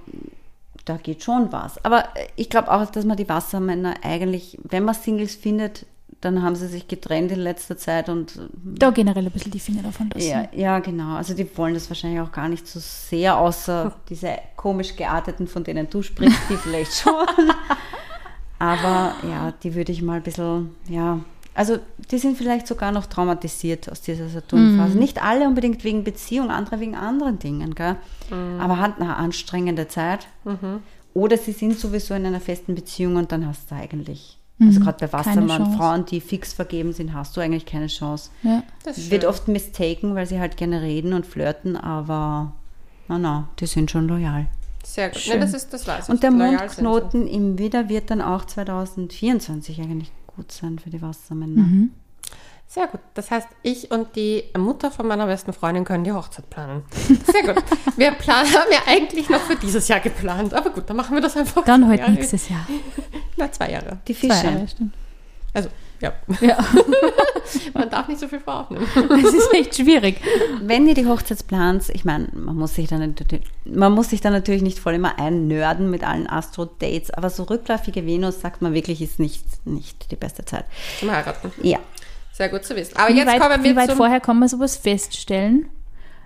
da geht schon was. Aber ich glaube auch, dass man die Wassermänner eigentlich, wenn man Singles findet, dann haben sie sich getrennt in letzter Zeit und äh, Da generell ein bisschen die Finger davon lassen. ja, ja, genau. Also die wollen das wahrscheinlich auch gar nicht so sehr, außer diese komisch gearteten, von denen du sprichst, die vielleicht schon. Aber ja, die würde ich mal ein bisschen, ja, also die sind vielleicht sogar noch traumatisiert aus dieser Saturnphase. Nicht alle unbedingt wegen Beziehung, andere wegen anderen Dingen, gell? Aber hatten eine anstrengende Zeit. Oder sie sind sowieso in einer festen Beziehung und dann hast du eigentlich, also gerade bei Wassermann. Frauen, die fix vergeben sind, hast du eigentlich keine Chance. Ja. Das ist Wird schön. oft mistaken, weil sie halt gerne reden und flirten, aber na na, die sind schon loyal. Sehr gut. Schön. Ne, das ist das weiß ich. Und der Mondknoten im Widder wird dann auch 2024 eigentlich gut sein für die Wassermänner. sie. Sehr gut. Das heißt, ich und die Mutter von meiner besten Freundin können die Hochzeit planen. Sehr gut. Wir planen, haben ja eigentlich noch für dieses Jahr geplant. Aber gut, dann machen wir das einfach. Dann halt Ja, nächstes Jahr. Na, zwei Jahre. Die Zwei Fische. Jahre, stimmt. Also, ja. Ja, Man darf nicht so viel voraufnehmen. das ist echt schwierig. Wenn ihr die Hochzeit plant, ich meine, man muss sich dann natürlich, man muss sich dann natürlich nicht voll immer einnörden mit allen Astro-Dates, aber so rückläufige Venus, sagt man wirklich, ist nicht, nicht die beste Zeit. Zum Heiraten. Ja. Sehr gut zu wissen. Aber Wie jetzt weit, kommen wir wie weit zum... vorher kann man sowas feststellen?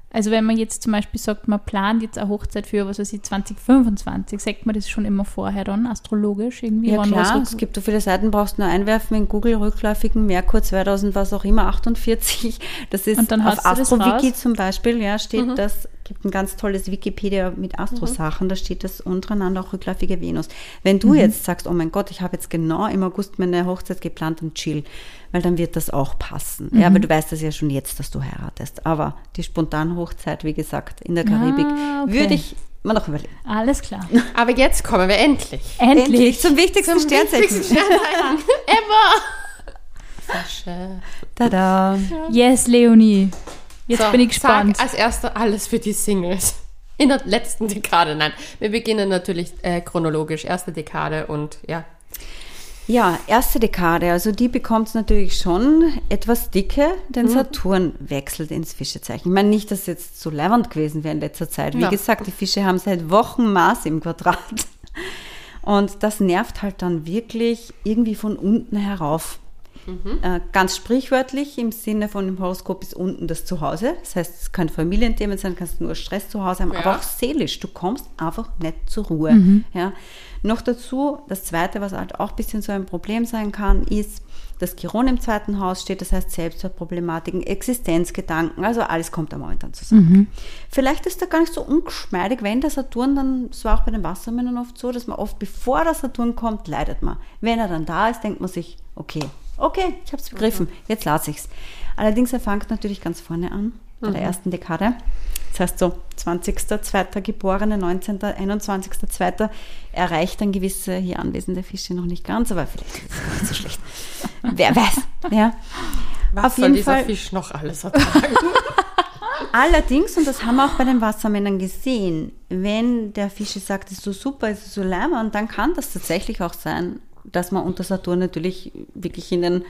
Also wenn man jetzt zum Beispiel sagt, man plant jetzt eine Hochzeit für, was weiß ich, 2025, sagt man das schon immer vorher dann, astrologisch irgendwie? Ja klar, es gibt so viele Seiten, brauchst du nur einwerfen in Google rückläufigen Merkur 2000, was auch immer, 48. Das ist Und dann auf hast du das AstroWiki zum Beispiel, ja, steht das, gibt ein ganz tolles Wikipedia mit Astro-Sachen, da steht das untereinander auch rückläufige Venus. Wenn du jetzt sagst, oh mein Gott, ich habe jetzt genau im August meine Hochzeit geplant, dann chill, weil dann wird das auch passen. Ja, aber du weißt das ja schon jetzt, dass du heiratest. Aber die Spontanhochzeit, wie gesagt, in der Karibik, Ah, okay. würde ich mir noch überlegen. Alles klar. Aber jetzt kommen wir endlich. Endlich. zum wichtigsten Sternzeichen. Ever! Fische. Tada. Yes, Leonie. Jetzt So, bin ich gespannt. Sag als erster alles für die Singles. In der letzten Dekade, nein. Wir beginnen natürlich äh, chronologisch. Erste Dekade und ja. Ja, erste Dekade, also die bekommt es natürlich schon etwas dicke, Mhm. denn Saturn wechselt ins Fischezeichen. Ich meine nicht, dass jetzt so leibend gewesen wäre in letzter Zeit. Wie Ja. gesagt, die Fische haben seit Wochen Maß im Quadrat. Und das nervt halt dann wirklich irgendwie von unten herauf. Mhm. Äh, ganz sprichwörtlich im Sinne von im Horoskop ist unten das Zuhause. Das heißt, es kann Familienthemen sein, kannst nur Stress zu Hause haben, Ja. aber auch seelisch. Du kommst einfach nicht zur Ruhe. Mhm. Ja. Noch dazu, das zweite, was halt auch ein bisschen so ein Problem sein kann, ist, dass Chiron im zweiten Haus steht, das heißt Selbstwertproblematiken, Existenzgedanken, also alles kommt da momentan zusammen. Vielleicht ist da gar nicht so ungeschmeidig, wenn der Saturn dann, das war auch bei den Wassermännern oft so, dass man oft, bevor der Saturn kommt, leidet man. Wenn er dann da ist, denkt man sich, okay, okay, ich habe es begriffen, jetzt lasse ich es. Allerdings, er fängt natürlich ganz vorne an, bei der ersten Dekade. Das heißt so 20.02. Geborene, 19., 21.02. erreicht dann gewisse hier anwesende Fische noch nicht ganz, aber vielleicht ist es nicht so schlecht. Wer weiß. Ja. Was Auf soll jeden dieser Fall- Fisch noch alles ertragen? Allerdings, und das haben wir auch bei den Wassermännern gesehen, wenn der Fische sagt, es ist so super, es ist so leimer, und dann kann das tatsächlich auch sein, dass man unter Saturn natürlich wirklich in den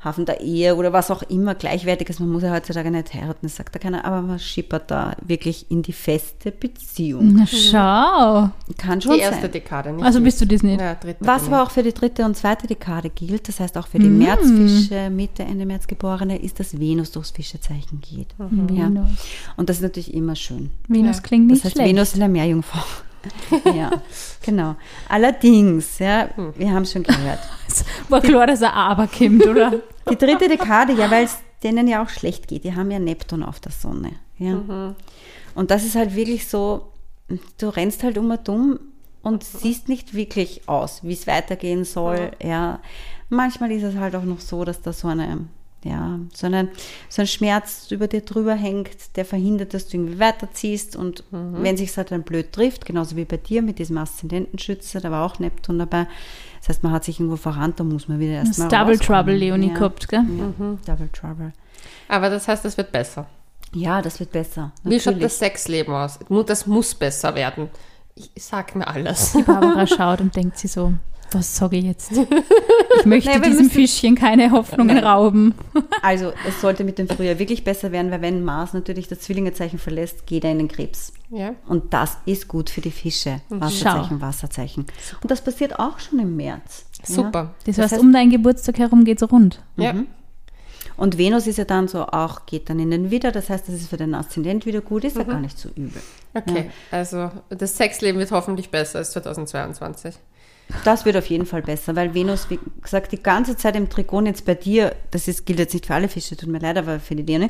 Hafen der Ehe oder was auch immer gleichwertiges, man muss ja heutzutage nicht heiraten, das sagt da keiner, aber man schippert da wirklich in die feste Beziehung. Na schau. Kann schon Die erste sein. Dekade, nicht Also bist du das nicht? Ja, dritte Was aber ich. auch für die dritte und zweite Dekade gilt, das heißt auch für die Märzfische, Mitte, Ende März Geborene, ist, dass Venus durchs Fischezeichen geht. Ja. Venus. Und das ist natürlich immer schön. Venus Ja. klingt nicht Das heißt, schlecht. Venus in der Meerjungfrau. Ja, genau. Allerdings, ja, wir haben es schon gehört. War klar, dass er aber kommt, oder? Die dritte Dekade, ja, weil es denen ja auch schlecht geht. Die haben ja Neptun auf der Sonne. Ja. Und das ist halt wirklich so, du rennst halt um und um und siehst nicht wirklich aus, wie es weitergehen soll. Ja. Manchmal ist es halt auch noch so, dass da so eine, ja, so, eine, so ein Schmerz über dir drüber hängt, der verhindert, dass du irgendwie weiterziehst. Und wenn sich halt dann blöd trifft, genauso wie bei dir mit diesem Aszendentenschütze, da war auch Neptun dabei. Das heißt, man hat sich irgendwo verrannt, da muss man wieder Das erstmal ist Double rauskommen. Trouble, Leonie, ja. gehabt, gell? Ja, Double Trouble. Aber das heißt, es wird besser. Ja, das wird besser. Wie schaut Natürlich. das Sexleben aus? Das muss besser werden. Ich sag mir alles. Die Barbara schaut und denkt sich so, was sage ich jetzt? Ich möchte Naja, diesem Fischchen keine Hoffnungen rauben. Also, es sollte mit dem Frühjahr wirklich besser werden, weil wenn Mars natürlich das Zwillingezeichen verlässt, geht er in den Krebs. Ja. Und das ist gut für die Fische. Wasserzeichen, Wasserzeichen. Und das passiert auch schon im März. Super. Das, Das heißt, heißt- um deinen Geburtstag herum geht's rund. Ja. Und Venus ist ja dann so auch, geht dann in den Widder. Das heißt, dass es für den Aszendent wieder gut ist, ja gar nicht so übel. Okay. Also das Sexleben wird hoffentlich besser als 2022. Das wird auf jeden Fall besser, weil Venus, wie gesagt, die ganze Zeit im Trigon jetzt bei dir, das ist, gilt jetzt nicht für alle Fische, tut mir leid, aber für die Dirne,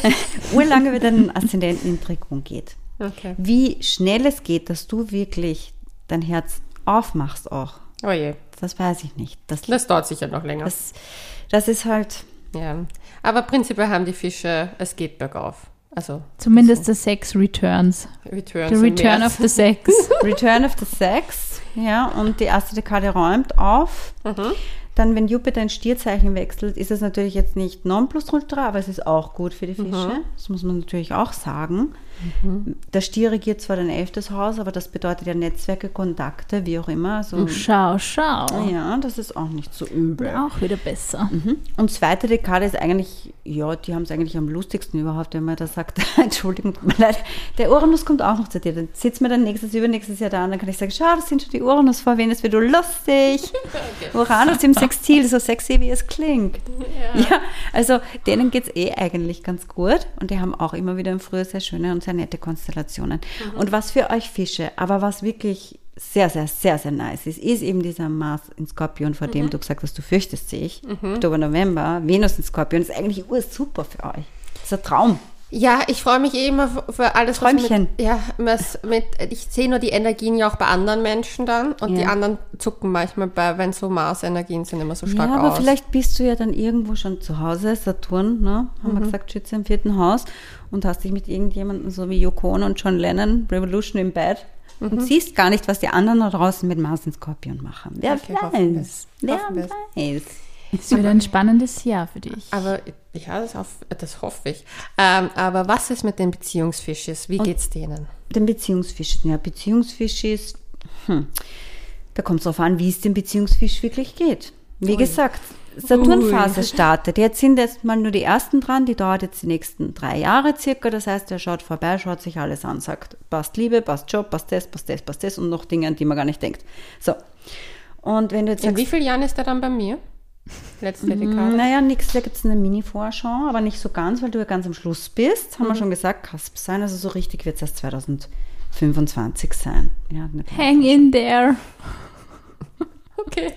urlange über den Aszendenten im Trigon geht. Okay. Wie schnell es geht, dass du wirklich dein Herz aufmachst auch, Oh je. das weiß ich nicht. Das, Das dauert sicher noch länger. das, das ist halt, ja. Aber prinzipiell haben die Fische, es geht bergauf. Also Zumindest the Sex Returns. Return The Return of the Sex. Return of the Sex, ja, und die erste Dekade räumt auf. Dann, wenn Jupiter ein Stierzeichen wechselt, ist es natürlich jetzt nicht Nonplusultra, aber es ist auch gut für die Fische. Das muss man natürlich auch sagen. Der Stier regiert zwar dein elftes Haus, aber das bedeutet ja Netzwerke, Kontakte, wie auch immer. Also, Schau, schau. ja, das ist auch nicht so übel. Auch wieder besser. Mhm. Und zweite Dekade ist eigentlich, ja, die haben es eigentlich am lustigsten überhaupt, wenn man da sagt, Entschuldigung, tut mir leid, der Uranus kommt auch noch zu dir. Dann sitzt mir dann nächstes, übernächstes Jahr da und dann kann ich sagen, schau, das sind schon die Uranus vor Venus, wie du lustig. Uranus im Sextil, so sexy wie es klingt. Ja, also denen geht es eh eigentlich ganz gut und die haben auch immer wieder im Frühjahr sehr schöne und sehr nette Konstellationen. Und was für euch Fische, aber was wirklich sehr, sehr, sehr, sehr nice ist, ist eben dieser Mars in Skorpion, vor dem du gesagt hast, du fürchtest dich. Oktober, November, Venus in Skorpion ist eigentlich ursuper für euch. Das ist ein Traum. Ja, ich freue mich eh immer für- alles, was Träumchen. mit, ja, was mit, ich sehe nur die Energien ja auch bei anderen Menschen dann und Ja. die anderen zucken manchmal bei, wenn so Mars-Energien sind, immer so stark ja, aber aus. vielleicht bist du ja dann irgendwo schon zu Hause, Saturn, ne? haben wir gesagt, Schütze im vierten Haus und hast dich mit irgendjemandem so wie Yoko Ono und John Lennon, Revolution im Bett und siehst gar nicht, was die anderen da draußen mit Mars in Skorpion machen. Wer Okay, weiß? Wer weiß? Es wird ein spannendes Jahr für dich. Aber ja, das, hoff, das hoffe ich. Ähm, aber was ist mit den Beziehungsfischis? Wie geht's denen? Den Beziehungsfisch. Ja, Beziehungsfisch ist, hm, da kommt es darauf an, wie es dem Beziehungsfisch wirklich geht. Wie gesagt, Saturnphase startet. Jetzt sind jetzt mal nur die ersten dran, die dauert jetzt die nächsten drei Jahre circa. Das heißt, er schaut vorbei, schaut sich alles an, sagt, passt Liebe, passt Job, passt das, passt das, passt das und noch Dinge, an die man gar nicht denkt. So. Und wenn du jetzt In sagst, wie vielen Jahren ist er dann bei mir? Letzte Dekade. naja, nix, da gibt es eine Mini-Vorschau, aber nicht so ganz, weil du ja ganz am Schluss bist. Haben wir schon gesagt, Kasp sein. Also so richtig wird es erst 2025 sein. Ja, Hang in there. Okay.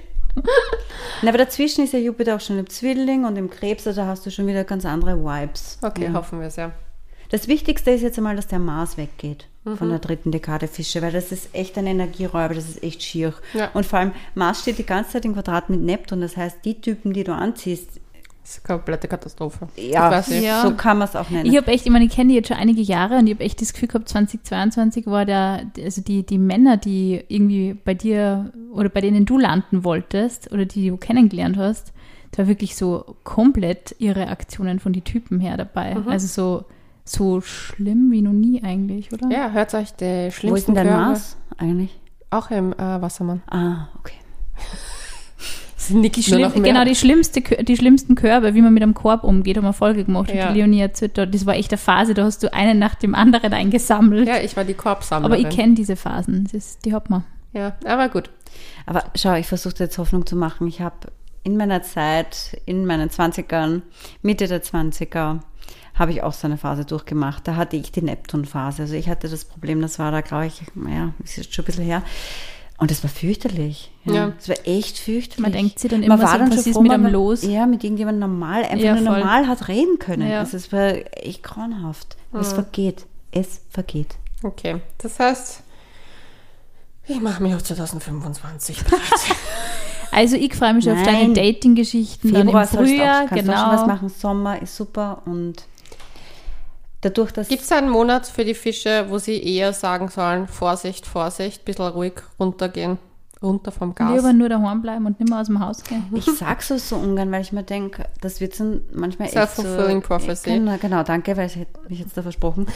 Na, aber dazwischen ist ja Jupiter auch schon im Zwilling und im Krebs, also hast du schon wieder ganz andere Vibes. Okay, ja. hoffen wir es ja. Das Wichtigste ist jetzt einmal, dass der Mars weggeht Mhm. von der dritten Dekade Fische, weil das ist echt ein Energieräuber, das ist echt schier. Ja. Und vor allem, Mars steht die ganze Zeit im Quadrat mit Neptun, das heißt, die Typen, die du anziehst, Das ist eine komplette Katastrophe. ja. Ja. so kann man es auch nennen. Ich habe echt, ich meine, ich kenne die jetzt schon einige Jahre und ich habe echt das Gefühl gehabt, 2022 war der, also die, die Männer, die irgendwie bei dir oder bei denen du landen wolltest oder die du kennengelernt hast, da war wirklich so komplett ihre Aktionen von den Typen her dabei. Mhm. Also so, so schlimm wie noch nie eigentlich, oder? Ja, hört euch die Wo ist schlimmsten denn dein Körbe- Mars eigentlich? Auch im äh, Wassermann. Ah, okay. Das nickt Die schlimm, genau, die, schlimmste, die schlimmsten Körbe, wie man mit einem Korb umgeht, haben wir Folge gemacht. Ja. Die Leonie dort, das war echt eine Phase, da hast du einen nach dem anderen eingesammelt. Ja, ich war die Aber Korbsammlerin. ich kenne diese Phasen, das ist, die hat man. Ja, aber gut. Aber schau, ich versuche jetzt Hoffnung zu machen. Ich habe in meiner Zeit, in meinen 20ern, Mitte der 20er, habe ich auch so eine Phase durchgemacht. Da hatte ich die Neptun-Phase. Also ich hatte das Problem, das war da, glaube ich, naja, ist jetzt schon ein bisschen her. Und das war fürchterlich. Ja. Ja. Das war echt fürchterlich. Man denkt sich dann immer so, was ist froh, mit man einem los? Ja, mit irgendjemandem normal, einfach Ja, nur voll. normal hat reden können. Ja. Also es war echt grauenhaft. Aber Es vergeht. Es vergeht. Okay, das heißt, ich mache mich auf 2025 bereit. Also ich freue mich schon auf Nein. deine Dating-Geschichten dann im Frühjahr, auch, kannst auch schon was genau. machen. Sommer ist super und dadurch, dass Gibt es einen Monat für die Fische, wo sie eher sagen sollen, Vorsicht, Vorsicht, bisschen ruhig runtergehen, runter vom Gas? Lieber nur daheim bleiben und nicht mehr aus dem Haus gehen. Ich sag so so ungern, weil ich mir denke, das wird so manchmal echt so... Self-fulfilling prophecy. Genau, genau, danke, weil ich hätte mich jetzt da versprochen.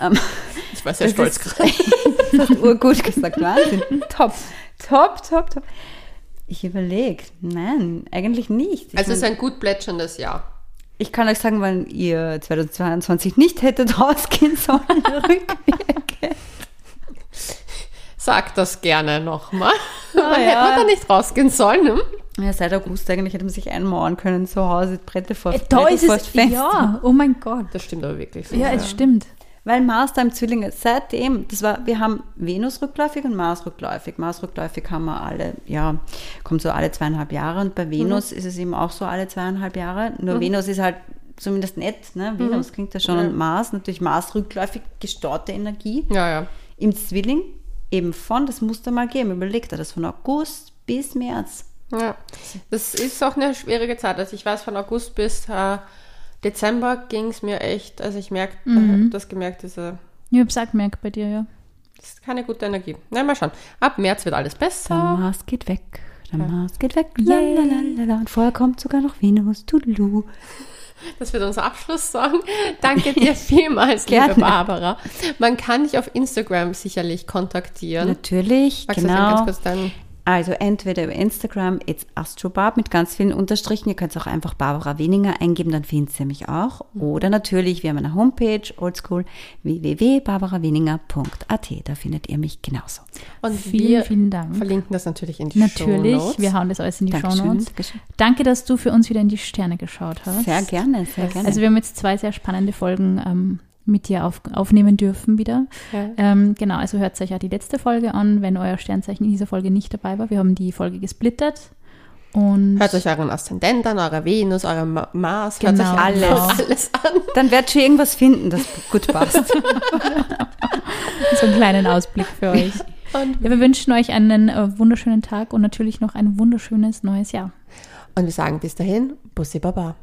Ähm, Ich war sehr stolz gerade. das hast urgut gesagt, Wahnsinn. Top, top, top, top. Ich überlege, nein, eigentlich nicht. Ich, Also es ist ein gut plätscherndes Jahr. Ich kann euch sagen, wann ihr 2022 nicht hättet rausgehen sollen, rückwirkend. Sag das gerne nochmal. Man ja. hätte man da nicht rausgehen sollen. Ne? Ja, seit August eigentlich hätte man sich einmauern können zu Hause, Bretter vor, Äh, Da Bretter ist vor es, Fenster. ja, oh mein Gott. Das stimmt aber wirklich so. Ja, es stimmt. Weil Mars da im Zwilling ist, seitdem, das war, wir haben Venus rückläufig und Mars rückläufig. Mars rückläufig haben wir alle, ja, kommt so alle zweieinhalb Jahre und bei Venus ist es eben auch so alle zweieinhalb Jahre. Nur Venus ist halt zumindest nett, ne? Venus klingt ja schon Ja. und Mars, natürlich Mars rückläufig, gestaute Energie. Ja, ja. Im Zwilling eben von, das muss da mal geben, überlegt er das von August bis März. Ja, das ist auch eine schwierige Zeit. Also ich weiß, von August bis äh, Dezember ging es mir echt, also ich merke, Mhm. das gemerkt, diese, Ich hab's auch gemerkt bei dir, ja. das ist keine gute Energie. Na, mal schauen. Ab März wird alles Der besser. Mars geht weg, der Mars geht weg, lalalala. Und vorher kommt sogar noch Venus, tudelu. Das wird unser Abschlusssong. Danke dir vielmals, liebe Barbara. Man kann dich auf Instagram sicherlich kontaktieren. Natürlich, Magst genau. Also entweder über Instagram, it's Astrobarb mit ganz vielen Unterstrichen. Ihr könnt auch einfach Barbara Weninger eingeben, dann findet ihr mich auch. Oder natürlich, wir haben eine Homepage, oldschool, www.barbaraweninger.at. Da findet ihr mich genauso. Und Vielen, wir vielen Dank. verlinken das natürlich in die Natürlich, Shownotes. wir hauen das alles in die Dankeschön. Shownotes. Danke, dass du für uns wieder in die Sterne geschaut hast. Sehr gerne, sehr gerne. Also wir haben jetzt zwei sehr spannende Folgen ähm, mit dir auf, aufnehmen dürfen wieder. Ja. Ähm, genau, also hört euch ja die letzte Folge an, wenn euer Sternzeichen in dieser Folge nicht dabei war. Wir haben die Folge gesplittert. Und Hört euch euren Aszendent an, eure Venus, eure Ma Mars, hört Genau, euch alles, genau. alles an. dann werdet ihr irgendwas finden, das gut passt. so einen kleinen Ausblick für euch. Und, Ja, wir wünschen euch einen äh, wunderschönen Tag und natürlich noch ein wunderschönes neues Jahr. und wir sagen bis dahin, Bussi Baba.